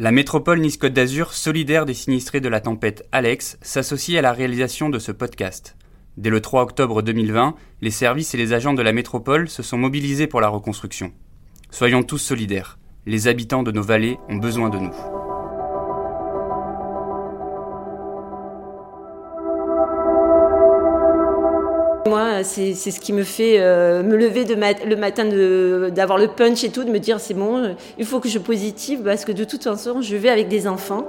La métropole Nice-Côte d'Azur, solidaire des sinistrés de la tempête Alex, s'associe à la réalisation de ce podcast. Dès le 3 octobre 2020, les services et les agents de la métropole se sont mobilisés pour la reconstruction. Soyons tous solidaires. Les habitants de nos vallées ont besoin de nous. C'est ce qui me fait euh, me lever le matin, d'avoir le punch et tout, de me dire c'est bon, il faut que je positive parce que de toute façon, je vais avec des enfants.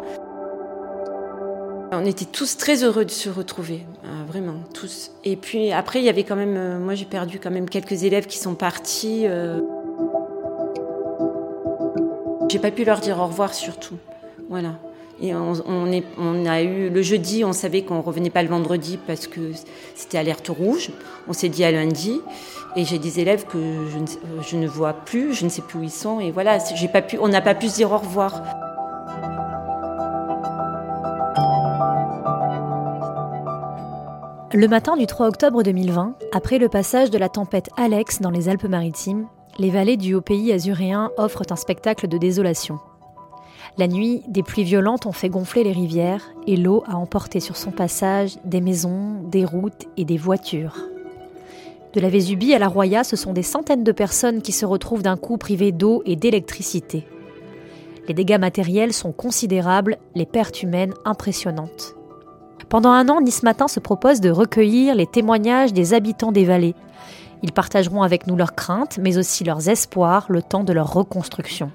On était tous très heureux de se retrouver, euh, vraiment tous. Et puis après, il y avait quand même, euh, moi j'ai perdu quand même quelques élèves qui sont partis. J'ai pas pu leur dire au revoir surtout, voilà. On, a eu le jeudi, on savait qu'on revenait pas le vendredi parce que c'était alerte rouge. On s'est dit à lundi. Et j'ai des élèves que je ne, ne, vois plus, je ne sais plus où ils sont. Et voilà, j'ai pas pu, on n'a pas pu se dire au revoir. Le matin du 3 octobre 2020, après le passage de la tempête Alex dans les Alpes-Maritimes, les vallées du haut pays azuréen offrent un spectacle de désolation. La nuit, des pluies violentes ont fait gonfler les rivières et l'eau a emporté sur son passage des maisons, des routes et des voitures. De la Vésubie à la Roya, ce sont des centaines de personnes qui se retrouvent d'un coup privées d'eau et d'électricité. Les dégâts matériels sont considérables, les pertes humaines impressionnantes. Pendant un an, Nice Matin se propose de recueillir les témoignages des habitants des vallées. Ils partageront avec nous leurs craintes, mais aussi leurs espoirs, le temps de leur reconstruction.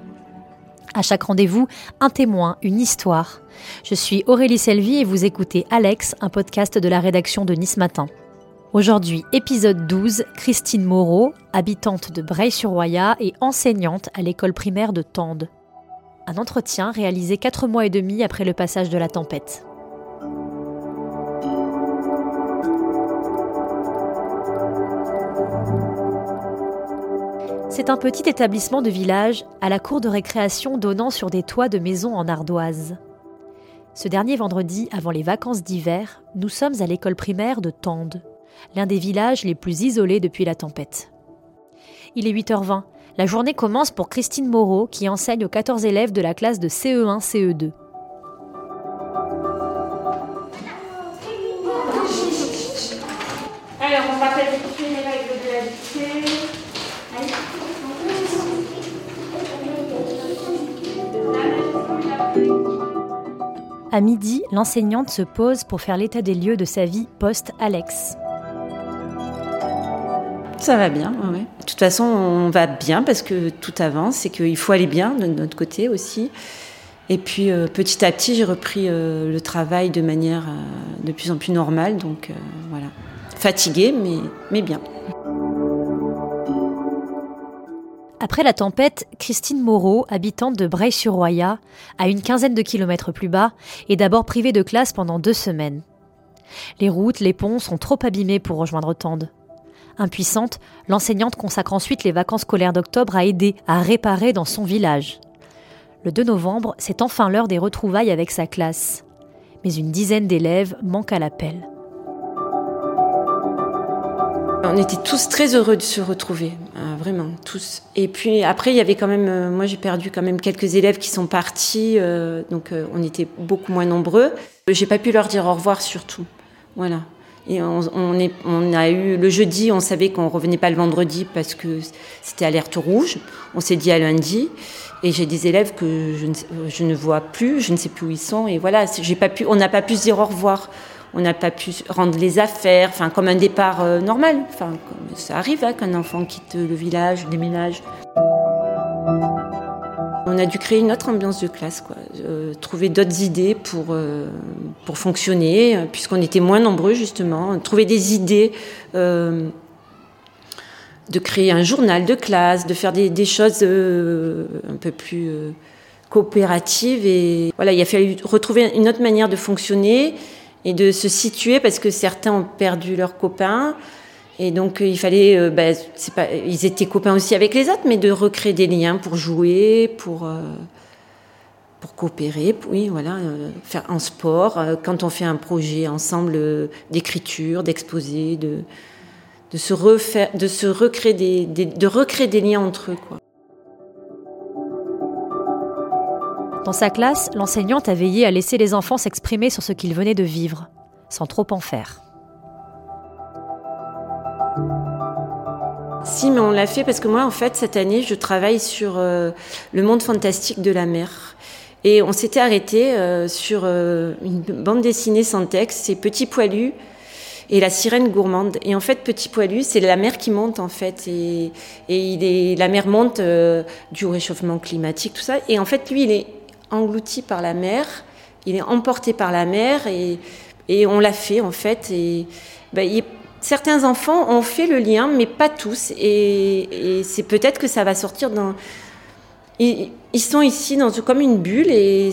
À chaque rendez-vous, un témoin, une histoire. Je suis Aurélie Selvi et vous écoutez Alex, un podcast de la rédaction de Nice Matin. Aujourd'hui, épisode 12, Christine Moreau, habitante de Breil-sur-Roya et enseignante à l'école primaire de Tende. Un entretien réalisé quatre mois et demi après le passage de la tempête. C'est un petit établissement de village à la cour de récréation donnant sur des toits de maisons en ardoise. Ce dernier vendredi, avant les vacances d'hiver, nous sommes à l'école primaire de Tende, l'un des villages les plus isolés depuis la tempête. Il est 8h20. La journée commence pour Christine Moreau qui enseigne aux 14 élèves de la classe de CE1, CE2. Alors, on va les À midi, l'enseignante se pose pour faire l'état des lieux de sa vie post-Alex. Ça va bien, oui. De toute façon, on va bien parce que tout avance et qu'il faut aller bien de notre côté aussi. Et puis euh, petit à petit, j'ai repris euh, le travail de manière euh, de plus en plus normale. Donc voilà. Fatiguée, mais, mais bien. Après la tempête, Christine Moreau, habitante de Breil-sur-Roya, à une quinzaine de kilomètres plus bas, est d'abord privée de classe pendant deux semaines. Les routes, les ponts sont trop abîmés pour rejoindre Tende. Impuissante, l'enseignante consacre ensuite les vacances scolaires d'octobre à aider à réparer dans son village. Le 2 novembre, c'est enfin l'heure des retrouvailles avec sa classe. Mais une dizaine d'élèves manquent à l'appel. On était tous très heureux de se retrouver, euh, vraiment tous. Et puis après, il y avait quand même, euh, moi j'ai perdu quand même quelques élèves qui sont partis, euh, donc on était beaucoup moins nombreux. J'ai pas pu leur dire au revoir surtout, voilà. Et on, a eu le jeudi, on savait qu'on revenait pas le vendredi parce que c'était alerte rouge. On s'est dit à lundi. Et j'ai des élèves que je ne, je ne vois plus, je ne sais plus où ils sont. Et voilà, j'ai pas pu, on n'a pas pu se dire au revoir on n'a pas pu rendre les affaires, enfin comme un départ euh, normal. Enfin, ça arrive hein, qu'un enfant quitte le village, déménage. On a dû créer une autre ambiance de classe, quoi. Euh, trouver d'autres idées pour, euh, pour fonctionner, puisqu'on était moins nombreux justement. Trouver des idées, de créer un journal de classe, de faire des, choses un peu plus coopératives. Et voilà, il a fallu retrouver une autre manière de fonctionner et de se situer parce que certains ont perdu leurs copains. Et donc il fallait, euh, bah, pas, ils étaient copains aussi avec les autres, mais de recréer des liens pour jouer, pour euh, pour coopérer, oui, voilà, euh, faire un sport. quand on fait un projet ensemble d'écriture, d'exposer, de de se refaire, de se recréer des, des, de recréer des liens entre eux, quoi. Dans sa classe, l'enseignante a veillé à laisser les enfants s'exprimer sur ce qu'ils venaient de vivre, sans trop en faire. Si, mais on l'a fait parce que moi, en fait, cette année, je travaille sur euh, le monde fantastique de la mer. Et on s'était arrêté euh, sur euh, une bande dessinée sans texte, c'est Petit Poilu et la sirène gourmande. Et en fait, Petit Poilu, c'est la mer qui monte en fait, et, il est, la mer monte du réchauffement climatique, tout ça. Et en fait, lui, il est englouti par la mer, il est emporté par la mer, et, et on l'a fait en fait. Et ben, certains enfants ont fait le lien, mais pas tous. Et, c'est peut-être que ça va sortir dans. Ils, sont ici dans comme une bulle et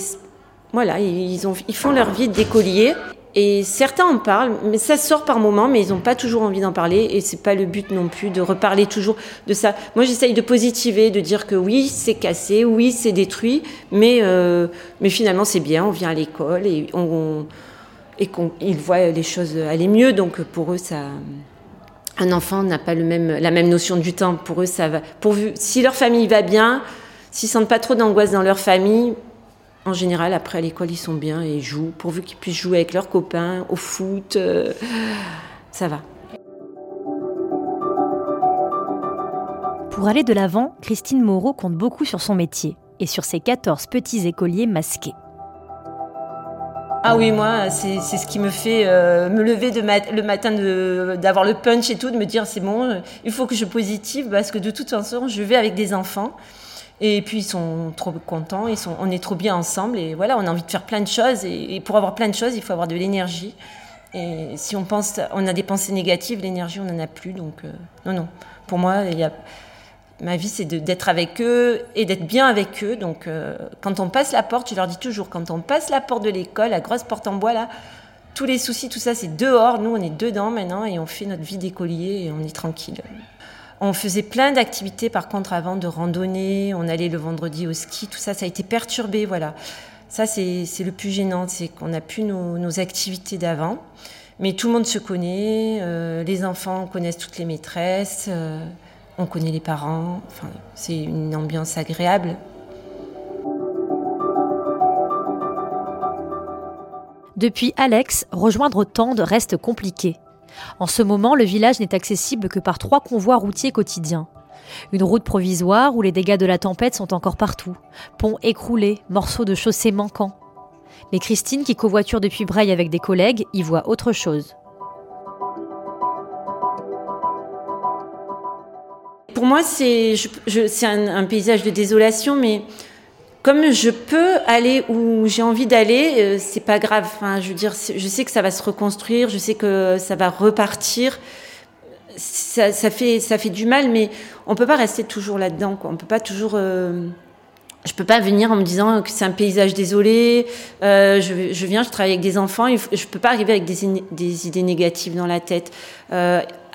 voilà, ils, ont, ils font leur vie d'écolier. Et certains en parlent, mais ça sort par moments, mais ils n'ont pas toujours envie d'en parler. Et c'est pas le but non plus de reparler toujours de ça. Moi, j'essaye de positiver, de dire que oui, c'est cassé, oui, c'est détruit, mais, euh, mais finalement, c'est bien. On vient à l'école et on qu'ils voient les choses aller mieux. Donc pour eux, ça, un enfant n'a pas le même, la même notion du temps. Pour eux, ça va. Pourvu, si leur famille va bien, s'ils sentent pas trop d'angoisse dans leur famille, en général, après à l'école, ils sont bien et ils jouent. Pourvu qu'ils puissent jouer avec leurs copains, au foot, euh, ça va. Pour aller de l'avant, Christine Moreau compte beaucoup sur son métier et sur ses 14 petits écoliers masqués. Ah oui, moi, c'est ce qui me fait euh, me lever de le matin, d'avoir le punch et tout, de me dire c'est bon, il faut que je positive parce que de toute façon, je vais avec des enfants. Et puis ils sont trop contents, ils sont, on est trop bien ensemble et voilà, on a envie de faire plein de choses. Et, pour avoir plein de choses, il faut avoir de l'énergie. Et si on pense, on a des pensées négatives, l'énergie, on n'en a plus. Donc euh, non, non. Pour moi, ma vie, c'est d'être avec eux et d'être bien avec eux. Donc, euh, quand on passe la porte, je leur dis toujours, quand on passe la porte de l'école, la grosse porte en bois là, tous les soucis, tout ça, c'est dehors. Nous, on est dedans maintenant et on fait notre vie d'écolier et on est tranquille. On faisait plein d'activités, par contre, avant de randonnée. On allait le vendredi au ski, tout ça, ça a été perturbé, voilà. Ça, c'est le plus gênant, c'est qu'on n'a plus nos, activités d'avant. Mais tout le monde se connaît, euh, les enfants connaissent toutes les maîtresses. Euh, on connaît les parents, enfin, c'est une ambiance agréable. Depuis Alex, rejoindre Tende reste compliqué. En ce moment, le village n'est accessible que par trois convois routiers quotidiens. Une route provisoire où les dégâts de la tempête sont encore partout. Ponts écroulés, morceaux de chaussée manquants. Mais Christine, qui covoiture depuis Breil avec des collègues, y voit autre chose. Pour moi, c'est un, un, paysage de désolation, mais comme je peux aller où j'ai envie d'aller, euh, c'est pas grave. Enfin, je veux dire, je sais que ça va se reconstruire, je sais que ça va repartir. Ça, ça fait, ça fait du mal, mais on peut pas rester toujours là-dedans. Quoi. On peut pas toujours. Euh, je peux pas venir en me disant que c'est un paysage désolé. Euh, je, je, viens, je travaille avec des enfants. Je peux pas arriver avec des, des idées négatives dans la tête.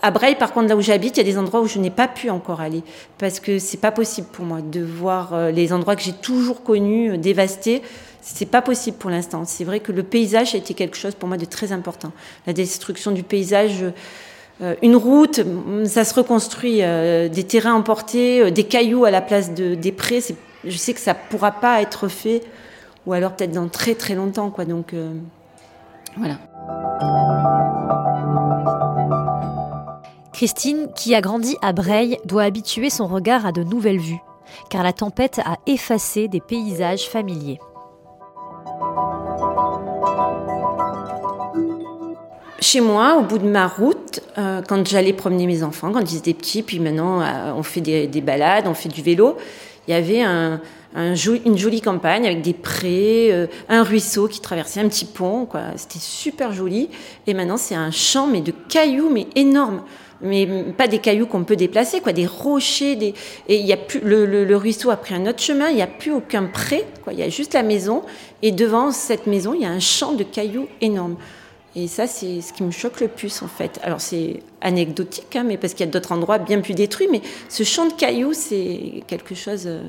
À Breil, par contre, là où j'habite, il y a des endroits où je n'ai pas pu encore aller parce que c'est pas possible pour moi de voir euh, les endroits que j'ai toujours connus euh, dévastés. C'est pas possible pour l'instant. C'est vrai que le paysage a été quelque chose pour moi de très important. La destruction du paysage, euh, une route, ça se reconstruit, des terrains emportés, des cailloux à la place de, des prés. Je sais que ça pourra pas être fait, ou alors peut-être dans très très longtemps, quoi. Donc voilà. Christine, qui a grandi à Breil, doit habituer son regard à de nouvelles vues, car la tempête a effacé des paysages familiers. Chez moi, au bout de ma route, euh, quand j'allais promener mes enfants, quand ils étaient petits, puis maintenant euh, on fait des, balades, on fait du vélo, il y avait une jolie campagne avec des prés, euh, un ruisseau qui traversait un petit pont, C'était super joli. Et maintenant, c'est un champ, mais de cailloux, mais énorme mais pas des cailloux qu'on peut déplacer, quoi, des rochers, et il y a plus le, ruisseau a pris un autre chemin, il n'y a plus aucun pré, quoi, il y a juste la maison, et devant cette maison, il y a un champ de cailloux énorme. Et ça, c'est ce qui me choque le plus, en fait. Alors, c'est anecdotique, hein, mais parce qu'il y a d'autres endroits bien plus détruits, mais ce champ de cailloux, c'est quelque chose euh,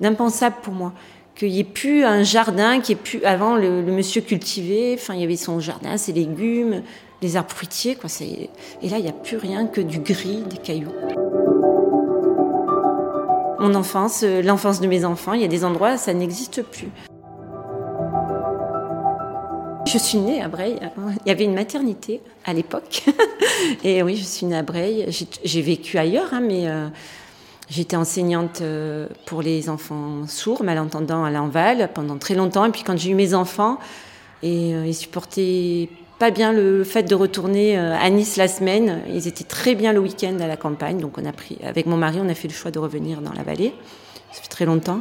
d'impensable pour moi. Qu'il n'y ait plus un jardin, qui est plus avant le, le, monsieur cultivé, enfin, il y avait son jardin, ses légumes, les arbres fruitiers. Quoi, et là, il n'y a plus rien que du gris, des cailloux. mon enfance, l'enfance de mes enfants. Il y a des endroits, ça n'existe plus. Je suis née à Breil. Il y avait une maternité à l'époque. Et oui, je suis née à Breil. J'ai vécu ailleurs, hein, mais euh, j'étais enseignante euh, pour les enfants sourds, malentendants à l'Enval pendant très longtemps. Et puis quand j'ai eu mes enfants, et euh, ils supportaient pas bien le fait de retourner à Nice la semaine. Ils étaient très bien le week-end à la campagne. Donc on a pris, avec mon mari, on a fait le choix de revenir dans la vallée. Ça fait très longtemps.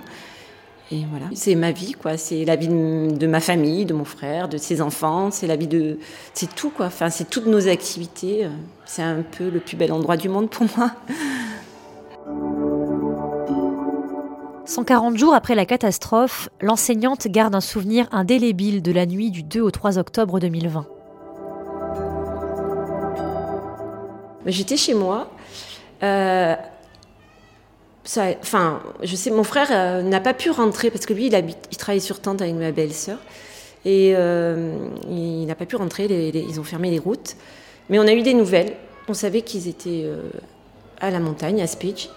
Et voilà, c'est ma vie, quoi. C'est la vie de, ma famille, de mon frère, de ses enfants. C'est la vie de, c'est tout, quoi. Enfin, c'est toutes nos activités. C'est un peu le plus bel endroit du monde pour moi. 140 jours après la catastrophe, l'enseignante garde un souvenir indélébile de la nuit du 2 au 3 octobre 2020. J'étais chez moi. Euh, je sais, mon frère euh, n'a pas pu rentrer parce que lui, il, habite, il travaille sur tente avec ma belle-sœur. Et euh, il n'a pas pu rentrer, ils ont fermé les routes. Mais on a eu des nouvelles. On savait qu'ils étaient à la montagne, à Speech.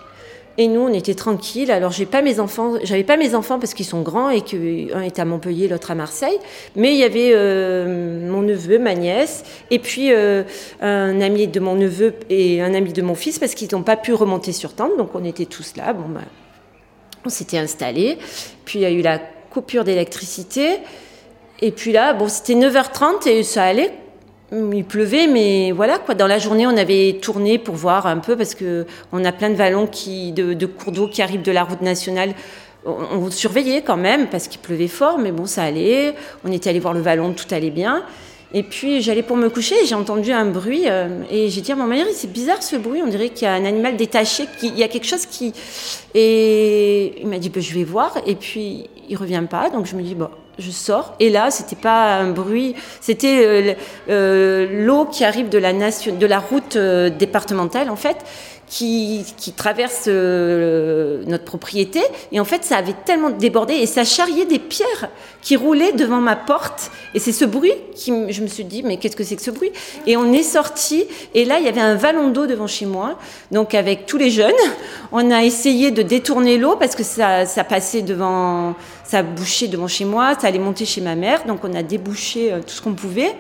Et nous, on était tranquilles. Alors, j'ai pas mes enfants, j'avais pas mes enfants parce qu'ils sont grands et qu'un est à Montpellier, l'autre à Marseille. Mais il y avait euh, mon neveu, ma nièce, et puis euh, un ami de mon neveu et un ami de mon fils parce qu'ils n'ont pas pu remonter sur tente. Donc, on était tous là. Bon, bah, on s'était installés. Puis, il y a eu la coupure d'électricité. Et puis là, bon, c'était 9h30 et ça allait il pleuvait, mais voilà quoi. Dans la journée, on avait tourné pour voir un peu parce que on a plein de vallons qui, de, cours d'eau qui arrivent de la route nationale. On, surveillait quand même parce qu'il pleuvait fort, mais bon, ça allait. On était allé voir le vallon, tout allait bien. Et puis j'allais pour me coucher, j'ai entendu un bruit euh, et j'ai dit à mon mari c'est bizarre ce bruit, on dirait qu'il y a un animal détaché, qu'il y a quelque chose qui et il m'a dit bah, je vais voir et puis il revient pas donc je me dis bon je sors. Et là c'était pas un bruit, c'était euh, euh, l'eau qui arrive de la route euh, départementale en fait, qui, traverse notre propriété. Et en fait ça avait tellement débordé et ça charriait des pierres qui roulaient devant ma porte. Et c'est ce bruit qui je me suis dit mais qu'est-ce que c'est que ce bruit? Et on est sorti. Et là il y avait un vallon d'eau devant chez moi donc avec tous les jeunes. On a essayé de détourner l'eau parce que ça, ça passait devant ça bouchait devant chez moi, ça allait monter chez ma mère, donc on a débouché euh, tout ce qu'on pouvait.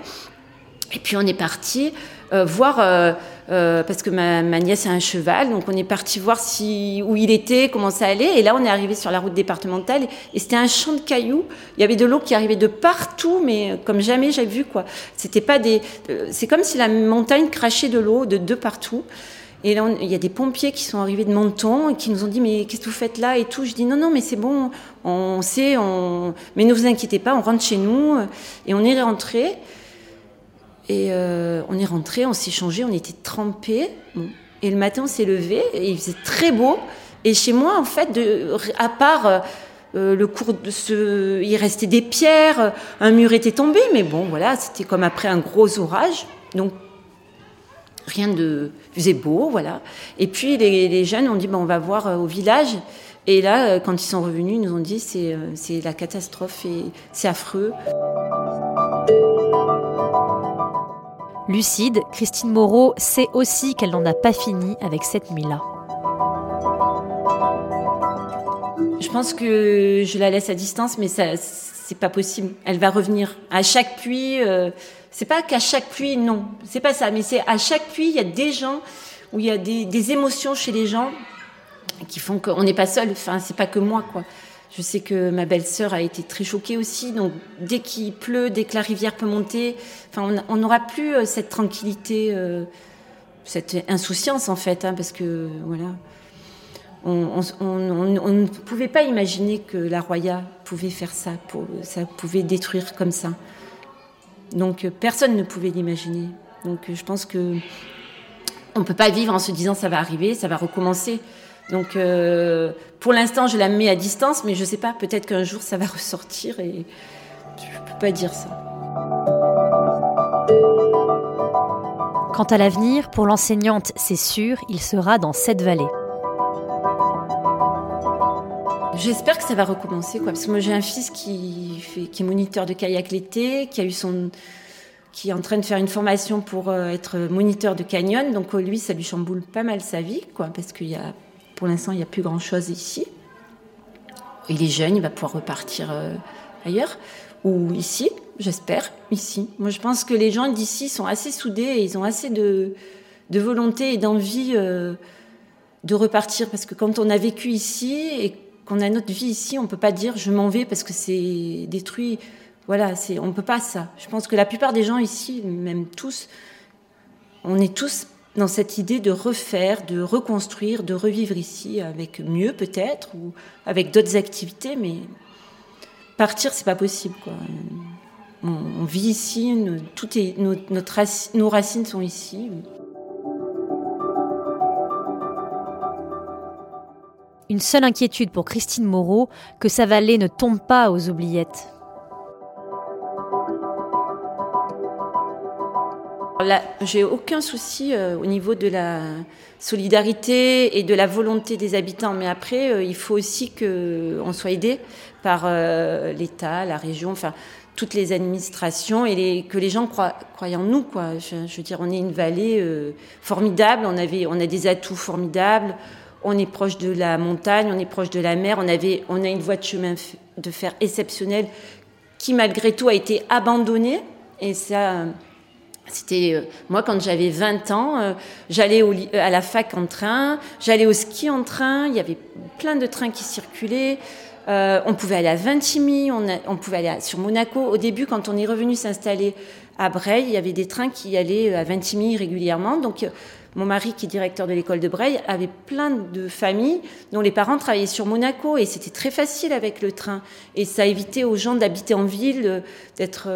Et puis on est parti euh, voir, euh, parce que ma, nièce a un cheval, donc on est parti voir où il était, comment ça allait. Et là, on est arrivé sur la route départementale et c'était un champ de cailloux. Il y avait de l'eau qui arrivait de partout, mais comme jamais j'ai vu quoi. C'était pas des, c'est comme si la montagne crachait de l'eau de, de partout. Et là, il y a des pompiers qui sont arrivés de Menton et qui nous ont dit mais qu'est-ce que vous faites là et tout. Je dis non non mais c'est bon, on sait, on... mais ne vous inquiétez pas, on rentre chez nous et on est rentré. Et euh, on est rentré, on s'est changé, on était trempés. Et le matin, on s'est levé et il faisait très beau. Et chez moi, en fait, à part euh, le cours de il restait des pierres, un mur était tombé, mais bon, voilà, c'était comme après un gros orage. Donc rien de faisait beau, voilà. Et puis les, jeunes ont dit bon, on va voir euh, au village. Et là, euh, quand ils sont revenus, ils nous ont dit euh, c'est la catastrophe et c'est affreux. Lucide, Christine Moreau sait aussi qu'elle n'en a pas fini avec cette nuit-là. Je pense que je la laisse à distance, mais ça, c'est pas possible. Elle va revenir. À chaque pluie, c'est pas qu'à chaque pluie, non, c'est pas ça, mais c'est à chaque pluie, il y a des gens où il y a des, émotions chez les gens qui font qu'on n'est pas seul. Enfin, c'est pas que moi, quoi. Je sais que ma belle-sœur a été très choquée aussi. Donc, dès qu'il pleut, dès que la rivière peut monter, enfin, on n'aura plus euh, cette tranquillité, euh, cette insouciance en fait, hein, parce que voilà, on, ne pouvait pas imaginer que la Roya pouvait faire ça, ça pouvait détruire comme ça. Donc euh, personne ne pouvait l'imaginer. Donc je pense que on peut pas vivre en se disant ça va arriver, ça va recommencer. Donc euh, pour l'instant je la mets à distance, mais je sais pas, peut-être qu'un jour ça va ressortir et je peux pas dire ça. Quant à l'avenir, pour l'enseignante, c'est sûr, il sera dans cette vallée. J'espère que ça va recommencer, quoi. Parce que moi, j'ai un fils qui, fait, qui est moniteur de kayak l'été, qui a eu son, qui est en train de faire une formation pour euh, être moniteur de canyon. Donc, lui, ça lui chamboule pas mal sa vie, quoi. Parce qu'il y a pour l'instant, il n'y a plus grand-chose ici. Il est jeune, il va pouvoir repartir ailleurs ou ici, j'espère, ici. Moi, je pense que les gens d'ici sont assez soudés ils ont assez de, de volonté et d'envie euh, de repartir. Parce que quand on a vécu ici et qu'on a notre vie ici, on ne peut pas dire je m'en vais parce que c'est détruit. Voilà, c'est, on ne peut pas ça. Je pense que la plupart des gens ici, même tous, on est tous dans cette idée de refaire, de reconstruire, de revivre ici avec mieux peut-être ou avec d'autres activités, mais partir, c'est pas possible. On, vit ici, notre, nos racines sont ici. Une seule inquiétude pour Christine Moreau, que sa vallée ne tombe pas aux oubliettes. J'ai aucun souci euh, au niveau de la solidarité et de la volonté des habitants, mais après, euh, il faut aussi qu'on soit aidé par euh, l'État, la région, enfin toutes les administrations et que les gens croient, en nous. Quoi. Je, veux dire, on est une vallée formidable, on, avait, on a des atouts formidables, on est proche de la montagne, on est proche de la mer, on, avait, on a une voie de chemin de fer exceptionnelle qui malgré tout a été abandonnée. Et ça, c'était euh, moi quand j'avais 20 ans, j'allais à la fac en train, j'allais au ski en train, il y avait plein de trains qui circulaient. Euh, on pouvait aller à Vintimille, on, pouvait aller sur Monaco. Au début, quand on est revenu s'installer à Breil, il y avait des trains qui allaient à Vintimille régulièrement. Donc, euh, mon mari, qui est directeur de l'école de Breil, avait plein de familles dont les parents travaillaient sur Monaco et c'était très facile avec le train. Et ça évitait aux gens d'habiter en ville, euh, d'être.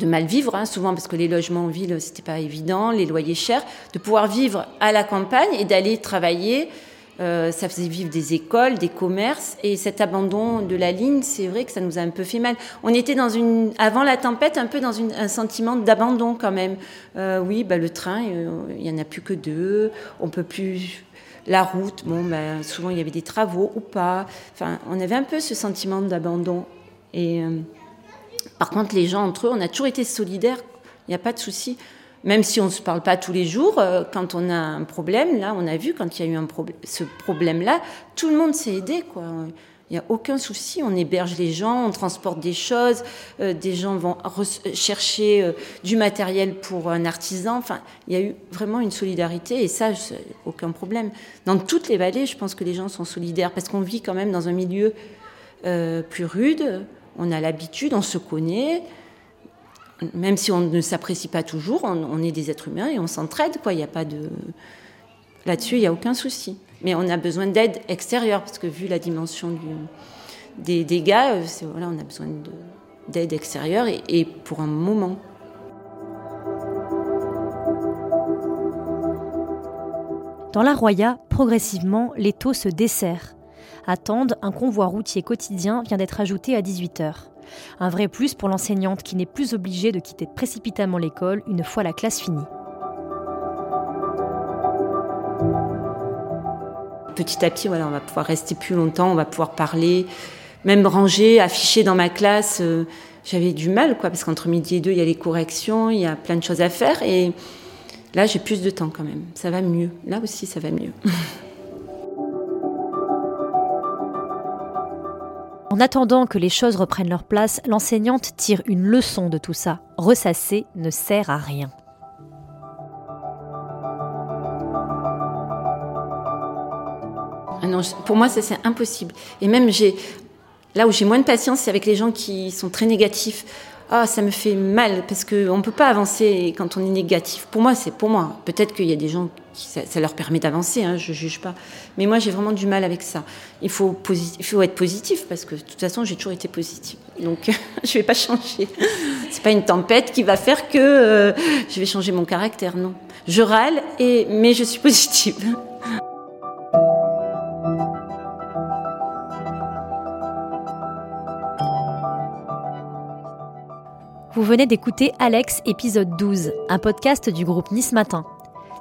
De mal vivre, hein, souvent parce que les logements en ville, c'était pas évident, les loyers chers, de pouvoir vivre à la campagne et d'aller travailler euh, ça faisait vivre des écoles, des commerces, et cet abandon de la ligne, c'est vrai que ça nous a un peu fait mal. On était dans une, avant la tempête, un peu dans un sentiment d'abandon quand même. Euh, oui, bah, le train, euh, il y en a plus que deux, on peut plus. La route, bon, bah, souvent il y avait des travaux ou pas. Enfin, on avait un peu ce sentiment d'abandon. Et par contre, les gens entre eux, on a toujours été solidaires. Il n'y a pas de souci même si on ne se parle pas tous les jours, euh, quand on a un problème, là, on a vu quand il y a eu ce problème-là, tout le monde s'est aidé. Il n'y a aucun souci, on héberge les gens, on transporte des choses, euh, des gens vont chercher euh, du matériel pour un artisan. Enfin, il y a eu vraiment une solidarité et ça, aucun problème. Dans toutes les vallées, je pense que les gens sont solidaires parce qu'on vit quand même dans un milieu plus rude, on a l'habitude, on se connaît même si on ne s'apprécie pas toujours, on, est des êtres humains et on s'entraide, quoi. Il a pas de. Là-dessus, il n'y a aucun souci. Mais on a besoin d'aide extérieure, parce que vu la dimension des dégâts, euh, on a besoin d'aide extérieure et pour un moment. Dans la Roya, progressivement, les taux se desserrent. Attendent, un convoi routier quotidien vient d'être ajouté à 18 heures. Un vrai plus pour l'enseignante qui n'est plus obligée de quitter précipitamment l'école une fois la classe finie. Petit à petit, voilà, on va pouvoir rester plus longtemps, on va pouvoir parler, même ranger, afficher dans ma classe. Euh, j'avais du mal, quoi, parce qu'entre midi et deux, il y a les corrections, il y a plein de choses à faire. Et là, j'ai plus de temps quand même. Ça va mieux. Là aussi, ça va mieux. En attendant que les choses reprennent leur place, l'enseignante tire une leçon de tout ça. Ressasser ne sert à rien. Ah pour moi, c'est impossible. Et même j'ai, là où j'ai moins de patience, c'est avec les gens qui sont très négatifs ah ça me fait mal parce qu'on ne peut pas avancer quand on est négatif. Pour moi, c'est pour moi. Peut-être qu'il y a des gens ça, leur permet d'avancer, hein, je juge pas. Mais moi, j'ai vraiment du mal avec ça. Il faut, être positif parce que de toute façon, j'ai toujours été positive. Donc, je vais pas changer. C'est pas une tempête qui va faire que euh, je vais changer mon caractère, non. Je râle et mais je suis positive. Vous venez d'écouter Alex épisode 12, un podcast du groupe Nice Matin.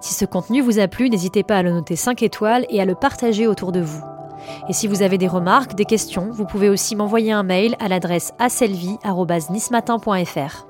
Si ce contenu vous a plu, n'hésitez pas à le noter 5 étoiles et à le partager autour de vous. Et si vous avez des remarques, des questions, vous pouvez aussi m'envoyer un mail à l'adresse aselvi.nismatin.fr.